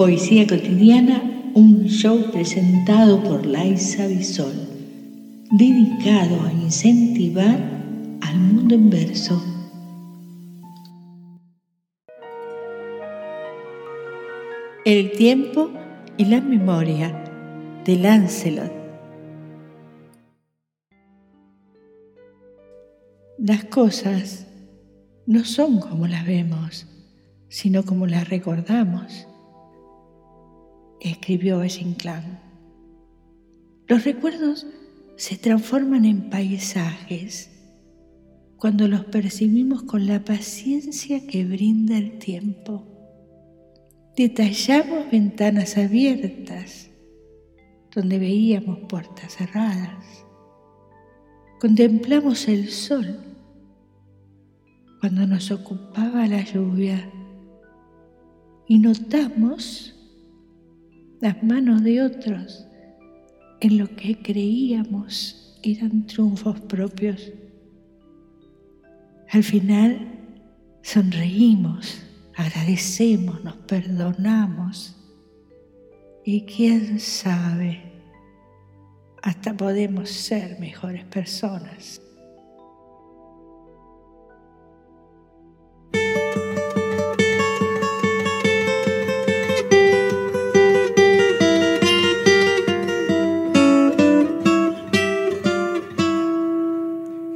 Poesía cotidiana, un show presentado por Laisa Bisol, dedicado a incentivar al mundo en verso. El tiempo y la memoria de Lancelot. Las cosas no son como las vemos, sino como las recordamos escribió Inclán. Los recuerdos se transforman en paisajes cuando los percibimos con la paciencia que brinda el tiempo. Detallamos ventanas abiertas donde veíamos puertas cerradas. Contemplamos el sol cuando nos ocupaba la lluvia y notamos las manos de otros en lo que creíamos eran triunfos propios. Al final sonreímos, agradecemos, nos perdonamos y quién sabe, hasta podemos ser mejores personas.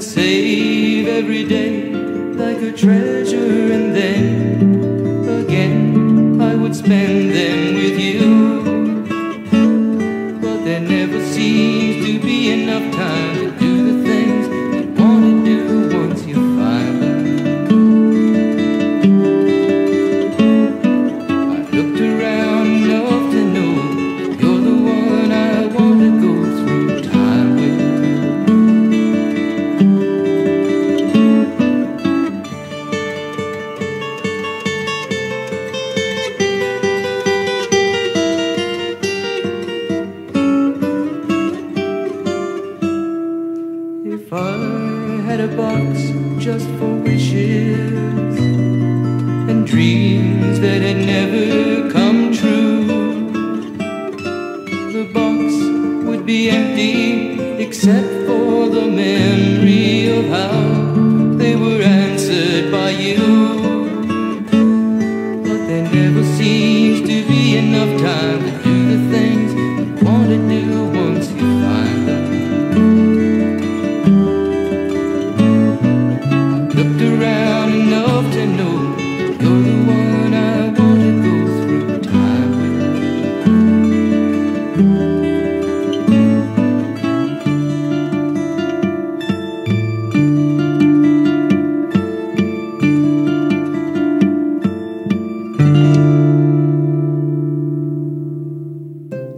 save every day like a treasure, and then again I would spend them with you. But there never seems to be enough time wishes and dreams that had never come true, the box would be empty except for the memory of how they were answered by you.